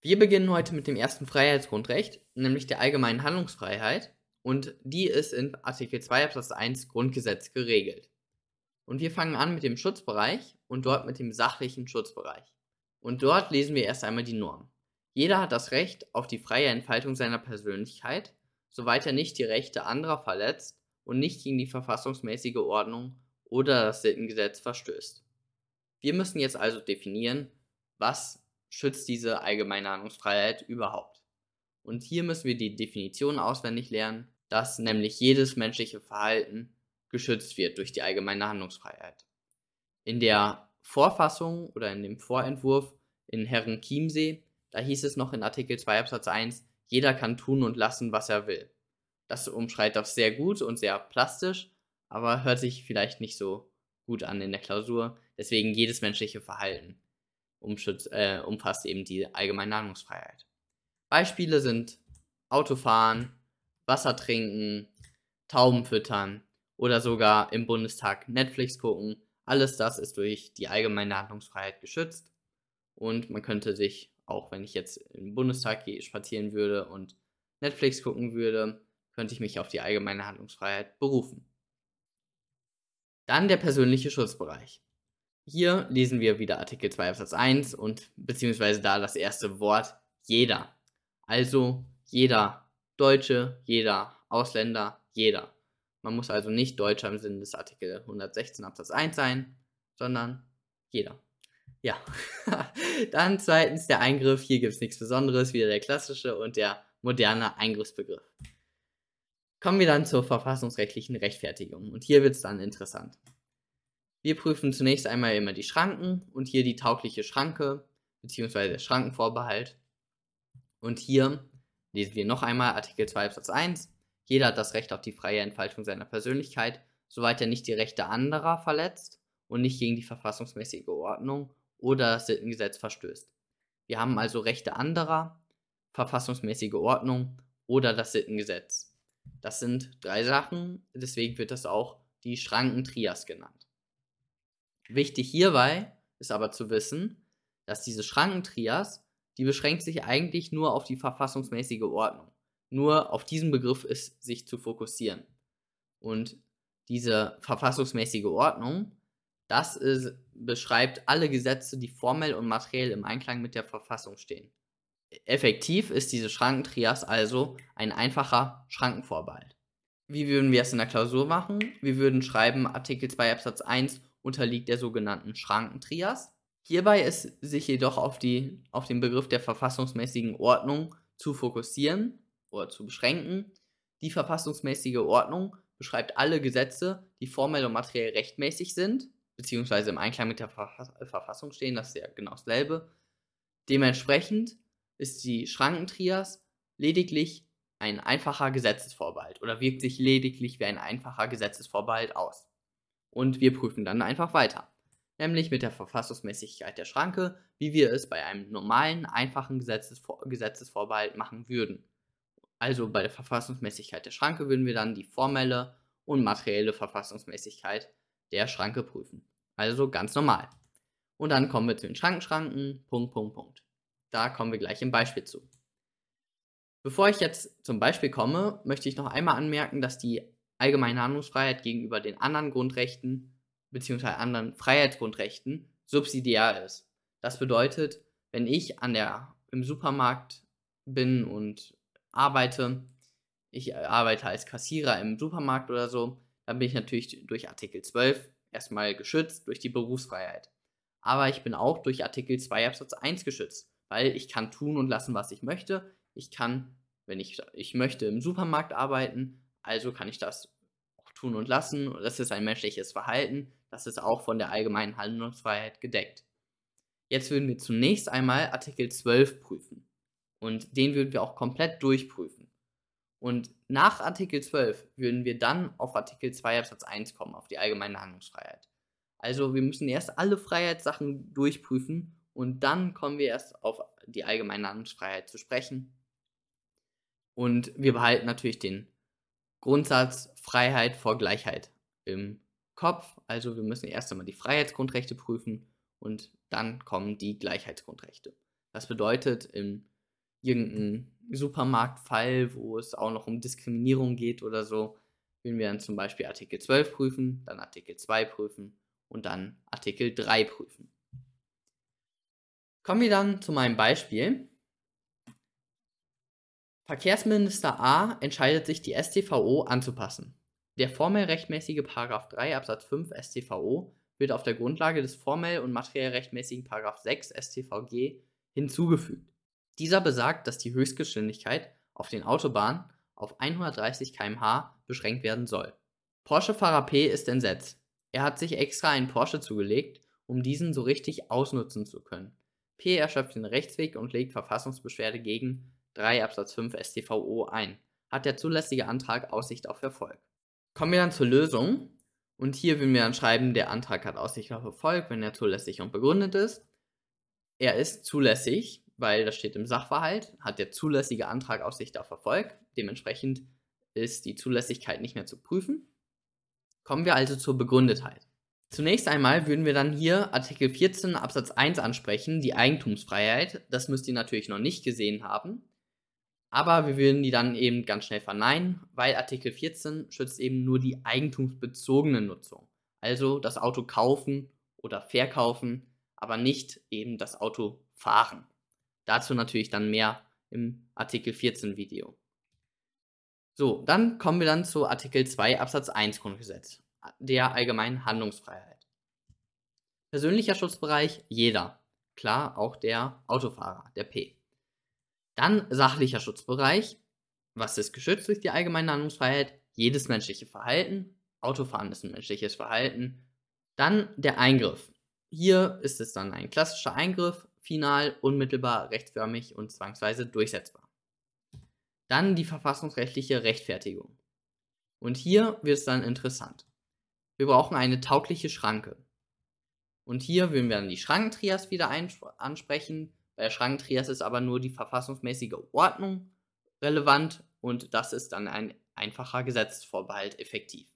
Wir beginnen heute mit dem ersten Freiheitsgrundrecht, nämlich der allgemeinen Handlungsfreiheit, und die ist in Artikel 2 Absatz 1 Grundgesetz geregelt. Und wir fangen an mit dem Schutzbereich und dort mit dem sachlichen Schutzbereich. Und dort lesen wir erst einmal die Norm. Jeder hat das Recht auf die freie Entfaltung seiner Persönlichkeit, soweit er nicht die Rechte anderer verletzt und nicht gegen die verfassungsmäßige Ordnung oder das Sittengesetz verstößt. Wir müssen jetzt also definieren, was schützt diese allgemeine Handlungsfreiheit überhaupt. Und hier müssen wir die Definition auswendig lernen, dass nämlich jedes menschliche Verhalten geschützt wird durch die allgemeine Handlungsfreiheit. In der Vorfassung oder in dem Vorentwurf in Herren Chiemsee, da hieß es noch in Artikel 2 Absatz 1, jeder kann tun und lassen, was er will. Das umschreibt das sehr gut und sehr plastisch, aber hört sich vielleicht nicht so gut an in der Klausur. Deswegen jedes menschliche Verhalten umschützt, äh, umfasst eben die allgemeine Handlungsfreiheit. Beispiele sind Autofahren, Wasser trinken, Tauben füttern oder sogar im Bundestag Netflix gucken. Alles das ist durch die allgemeine Handlungsfreiheit geschützt. Und man könnte sich, auch wenn ich jetzt im Bundestag spazieren würde und Netflix gucken würde, könnte ich mich auf die allgemeine Handlungsfreiheit berufen. Dann der persönliche Schutzbereich. Hier lesen wir wieder Artikel 2 Absatz 1 und beziehungsweise da das erste Wort jeder. Also jeder Deutsche, jeder Ausländer, jeder. Man muss also nicht Deutscher im Sinne des Artikel 116 Absatz 1 sein, sondern jeder. Ja. Dann zweitens der Eingriff. Hier gibt es nichts Besonderes, wieder der klassische und der moderne Eingriffsbegriff. Kommen wir dann zur verfassungsrechtlichen Rechtfertigung. Und hier wird es dann interessant. Wir prüfen zunächst einmal immer die Schranken und hier die taugliche Schranke bzw. der Schrankenvorbehalt. Und hier lesen wir noch einmal Artikel 2 Absatz 1. Jeder hat das Recht auf die freie Entfaltung seiner Persönlichkeit, soweit er nicht die Rechte anderer verletzt und nicht gegen die verfassungsmäßige Ordnung oder das Sittengesetz verstößt. Wir haben also Rechte anderer, verfassungsmäßige Ordnung oder das Sittengesetz. Das sind drei Sachen, deswegen wird das auch die Schrankentrias genannt. Wichtig hierbei ist aber zu wissen, dass diese Schrankentrias, die beschränkt sich eigentlich nur auf die verfassungsmäßige Ordnung. Nur auf diesen Begriff ist sich zu fokussieren. Und diese verfassungsmäßige Ordnung, das ist, beschreibt alle Gesetze, die formell und materiell im Einklang mit der Verfassung stehen. Effektiv ist diese Schrankentrias also ein einfacher Schrankenvorbehalt. Wie würden wir es in der Klausur machen? Wir würden schreiben, Artikel 2 Absatz 1 unterliegt der sogenannten Schrankentrias. Hierbei ist sich jedoch auf, die, auf den Begriff der verfassungsmäßigen Ordnung zu fokussieren oder zu beschränken. Die verfassungsmäßige Ordnung beschreibt alle Gesetze, die formell und materiell rechtmäßig sind, beziehungsweise im Einklang mit der Verfassung stehen, das ist ja genau dasselbe. Dementsprechend ist die Schrankentrias lediglich ein einfacher Gesetzesvorbehalt oder wirkt sich lediglich wie ein einfacher Gesetzesvorbehalt aus. Und wir prüfen dann einfach weiter, nämlich mit der Verfassungsmäßigkeit der Schranke, wie wir es bei einem normalen, einfachen Gesetzesvor Gesetzesvorbehalt machen würden. Also bei der Verfassungsmäßigkeit der Schranke würden wir dann die formelle und materielle Verfassungsmäßigkeit der Schranke prüfen. Also ganz normal. Und dann kommen wir zu den Schrankenschranken, Punkt, Punkt, Punkt. Da kommen wir gleich im Beispiel zu. Bevor ich jetzt zum Beispiel komme, möchte ich noch einmal anmerken, dass die allgemeine Handlungsfreiheit gegenüber den anderen Grundrechten bzw. anderen Freiheitsgrundrechten subsidiär ist. Das bedeutet, wenn ich an der, im Supermarkt bin und arbeite, ich arbeite als Kassierer im Supermarkt oder so, dann bin ich natürlich durch Artikel 12 erstmal geschützt durch die Berufsfreiheit. Aber ich bin auch durch Artikel 2 Absatz 1 geschützt weil ich kann tun und lassen, was ich möchte. Ich kann, wenn ich, ich möchte im Supermarkt arbeiten, also kann ich das auch tun und lassen. Das ist ein menschliches Verhalten. Das ist auch von der allgemeinen Handlungsfreiheit gedeckt. Jetzt würden wir zunächst einmal Artikel 12 prüfen. Und den würden wir auch komplett durchprüfen. Und nach Artikel 12 würden wir dann auf Artikel 2 Absatz 1 kommen, auf die allgemeine Handlungsfreiheit. Also wir müssen erst alle Freiheitssachen durchprüfen und dann kommen wir erst auf die allgemeine Handlungsfreiheit zu sprechen. Und wir behalten natürlich den Grundsatz Freiheit vor Gleichheit im Kopf. Also wir müssen erst einmal die Freiheitsgrundrechte prüfen und dann kommen die Gleichheitsgrundrechte. Das bedeutet, im irgendeinen Supermarktfall, wo es auch noch um Diskriminierung geht oder so, würden wir dann zum Beispiel Artikel 12 prüfen, dann Artikel 2 prüfen und dann Artikel 3 prüfen. Kommen wir dann zu meinem Beispiel. Verkehrsminister A entscheidet sich, die StVO anzupassen. Der formell rechtmäßige 3 Absatz 5 StVO wird auf der Grundlage des formell und materiell rechtmäßigen 6 StVG hinzugefügt. Dieser besagt, dass die Höchstgeschwindigkeit auf den Autobahnen auf 130 km/h beschränkt werden soll. Porsche-Fahrer P ist entsetzt. Er hat sich extra einen Porsche zugelegt, um diesen so richtig ausnutzen zu können. P erschöpft den Rechtsweg und legt Verfassungsbeschwerde gegen 3 Absatz 5 StVO ein. Hat der zulässige Antrag Aussicht auf Erfolg? Kommen wir dann zur Lösung. Und hier würden wir dann schreiben, der Antrag hat Aussicht auf Erfolg, wenn er zulässig und begründet ist. Er ist zulässig, weil das steht im Sachverhalt, hat der zulässige Antrag Aussicht auf Erfolg. Dementsprechend ist die Zulässigkeit nicht mehr zu prüfen. Kommen wir also zur Begründetheit. Zunächst einmal würden wir dann hier Artikel 14 Absatz 1 ansprechen, die Eigentumsfreiheit. Das müsst ihr natürlich noch nicht gesehen haben. Aber wir würden die dann eben ganz schnell verneinen, weil Artikel 14 schützt eben nur die eigentumsbezogene Nutzung. Also das Auto kaufen oder verkaufen, aber nicht eben das Auto fahren. Dazu natürlich dann mehr im Artikel 14 Video. So, dann kommen wir dann zu Artikel 2 Absatz 1 Grundgesetz, der allgemeinen Handlungsfreiheit. Persönlicher Schutzbereich jeder. Klar, auch der Autofahrer, der P. Dann sachlicher Schutzbereich. Was ist geschützt durch die allgemeine Handlungsfreiheit? Jedes menschliche Verhalten. Autofahren ist ein menschliches Verhalten. Dann der Eingriff. Hier ist es dann ein klassischer Eingriff, final, unmittelbar, rechtsförmig und zwangsweise durchsetzbar. Dann die verfassungsrechtliche Rechtfertigung. Und hier wird es dann interessant. Wir brauchen eine taugliche Schranke. Und hier würden wir dann die Schrankentrias wieder ansprechen. Bei der Schrankentrias ist aber nur die verfassungsmäßige Ordnung relevant und das ist dann ein einfacher Gesetzesvorbehalt effektiv.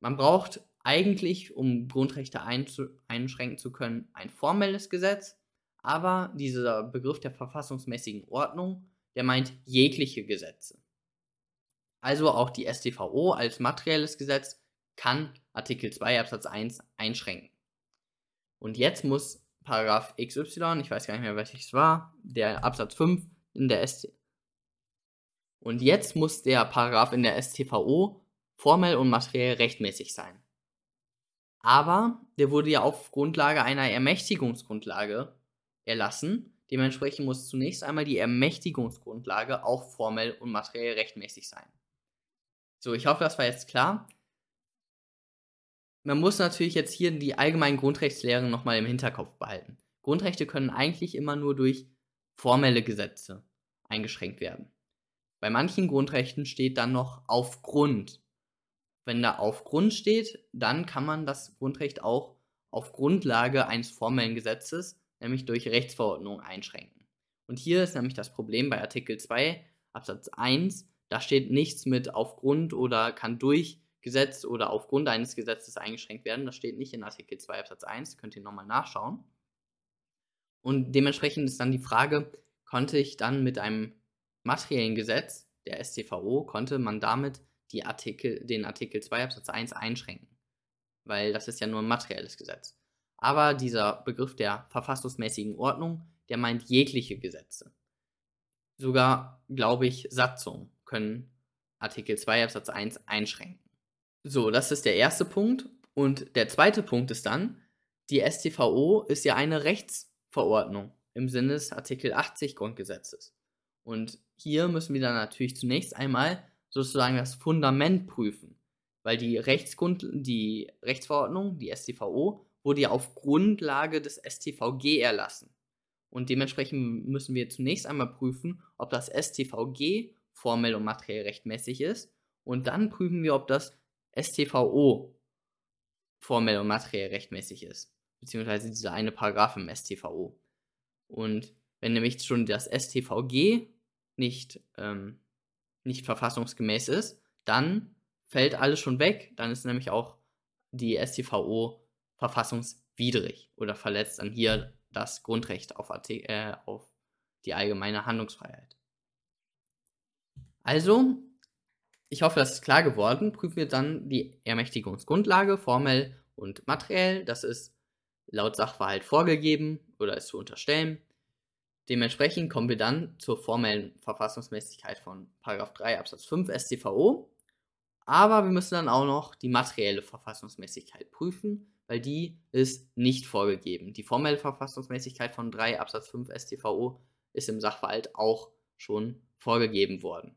Man braucht eigentlich, um Grundrechte einschränken zu können, ein formelles Gesetz, aber dieser Begriff der verfassungsmäßigen Ordnung, der meint jegliche Gesetze. Also auch die StVO als materielles Gesetz kann Artikel 2 Absatz 1 einschränken. Und jetzt muss Paragraph XY, ich weiß gar nicht mehr, welches war, der Absatz 5 in der ST. Und jetzt muss der Paragraph in der StVO formell und materiell rechtmäßig sein. Aber der wurde ja auf Grundlage einer Ermächtigungsgrundlage erlassen. Dementsprechend muss zunächst einmal die Ermächtigungsgrundlage auch formell und materiell rechtmäßig sein. So, ich hoffe, das war jetzt klar man muss natürlich jetzt hier die allgemeinen Grundrechtslehren nochmal im Hinterkopf behalten. Grundrechte können eigentlich immer nur durch formelle Gesetze eingeschränkt werden. Bei manchen Grundrechten steht dann noch aufgrund. Wenn da aufgrund steht, dann kann man das Grundrecht auch auf Grundlage eines formellen Gesetzes, nämlich durch Rechtsverordnung, einschränken. Und hier ist nämlich das Problem bei Artikel 2 Absatz 1, da steht nichts mit aufgrund oder kann durch Gesetz oder aufgrund eines Gesetzes eingeschränkt werden. Das steht nicht in Artikel 2 Absatz 1, könnt ihr nochmal nachschauen. Und dementsprechend ist dann die Frage, konnte ich dann mit einem materiellen Gesetz, der StVO, konnte man damit die Artikel, den Artikel 2 Absatz 1 einschränken? Weil das ist ja nur ein materielles Gesetz. Aber dieser Begriff der verfassungsmäßigen Ordnung, der meint jegliche Gesetze. Sogar, glaube ich, Satzungen können Artikel 2 Absatz 1 einschränken. So, das ist der erste Punkt. Und der zweite Punkt ist dann, die StVO ist ja eine Rechtsverordnung im Sinne des Artikel 80 Grundgesetzes. Und hier müssen wir dann natürlich zunächst einmal sozusagen das Fundament prüfen, weil die, Rechtsgrund die Rechtsverordnung, die StVO, wurde ja auf Grundlage des StVG erlassen. Und dementsprechend müssen wir zunächst einmal prüfen, ob das StVG formell und materiell rechtmäßig ist. Und dann prüfen wir, ob das STVO formell und materiell rechtmäßig ist. Beziehungsweise dieser eine Paragraph im STVO. Und wenn nämlich schon das STVG nicht, ähm, nicht verfassungsgemäß ist, dann fällt alles schon weg. Dann ist nämlich auch die STVO verfassungswidrig oder verletzt dann hier das Grundrecht auf, äh, auf die allgemeine Handlungsfreiheit. Also, ich hoffe, das ist klar geworden. Prüfen wir dann die Ermächtigungsgrundlage formell und materiell. Das ist laut Sachverhalt vorgegeben oder ist zu unterstellen. Dementsprechend kommen wir dann zur formellen Verfassungsmäßigkeit von 3 Absatz 5 StVO. Aber wir müssen dann auch noch die materielle Verfassungsmäßigkeit prüfen, weil die ist nicht vorgegeben. Die formelle Verfassungsmäßigkeit von 3 Absatz 5 StVO ist im Sachverhalt auch schon vorgegeben worden.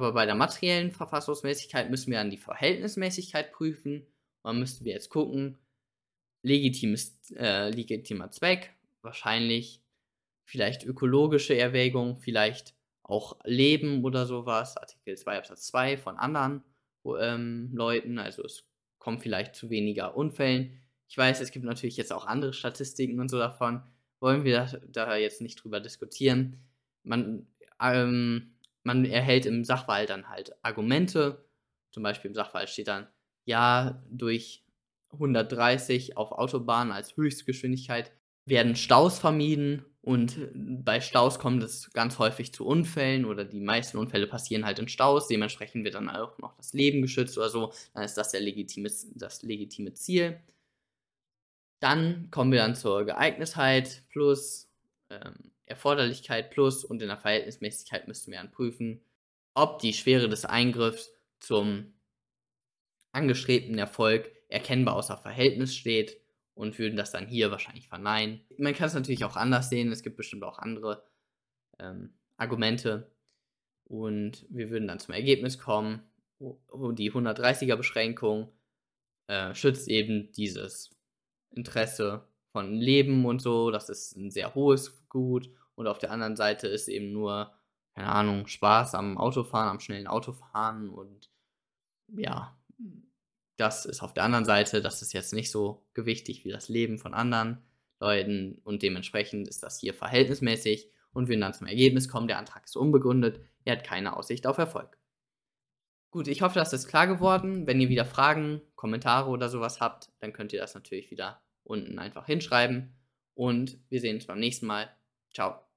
Aber bei der materiellen Verfassungsmäßigkeit müssen wir dann die Verhältnismäßigkeit prüfen. Und dann müssten wir jetzt gucken, legitimes, äh, legitimer Zweck, wahrscheinlich vielleicht ökologische Erwägung, vielleicht auch Leben oder sowas, Artikel 2 Absatz 2 von anderen ähm, Leuten, also es kommt vielleicht zu weniger Unfällen. Ich weiß, es gibt natürlich jetzt auch andere Statistiken und so davon, wollen wir da, da jetzt nicht drüber diskutieren. Man, ähm, man erhält im Sachverhalt dann halt Argumente, zum Beispiel im Sachverhalt steht dann, ja, durch 130 auf Autobahnen als Höchstgeschwindigkeit werden Staus vermieden und bei Staus kommt es ganz häufig zu Unfällen oder die meisten Unfälle passieren halt in Staus. Dementsprechend wird dann auch noch das Leben geschützt oder so. Dann ist das der legitime, das legitime Ziel. Dann kommen wir dann zur Geeignetheit plus ähm, Erforderlichkeit plus und in der Verhältnismäßigkeit müssten wir dann prüfen, ob die Schwere des Eingriffs zum angestrebten Erfolg erkennbar außer Verhältnis steht und würden das dann hier wahrscheinlich verneinen. Man kann es natürlich auch anders sehen, es gibt bestimmt auch andere ähm, Argumente und wir würden dann zum Ergebnis kommen, die 130er Beschränkung äh, schützt eben dieses Interesse von Leben und so, das ist ein sehr hohes Gut und auf der anderen Seite ist eben nur, keine Ahnung, Spaß am Autofahren, am schnellen Autofahren und ja, das ist auf der anderen Seite, das ist jetzt nicht so gewichtig wie das Leben von anderen Leuten und dementsprechend ist das hier verhältnismäßig und wir dann zum Ergebnis kommen, der Antrag ist unbegründet, er hat keine Aussicht auf Erfolg. Gut, ich hoffe, das ist klar geworden. Wenn ihr wieder Fragen, Kommentare oder sowas habt, dann könnt ihr das natürlich wieder unten einfach hinschreiben und wir sehen uns beim nächsten Mal. Ciao.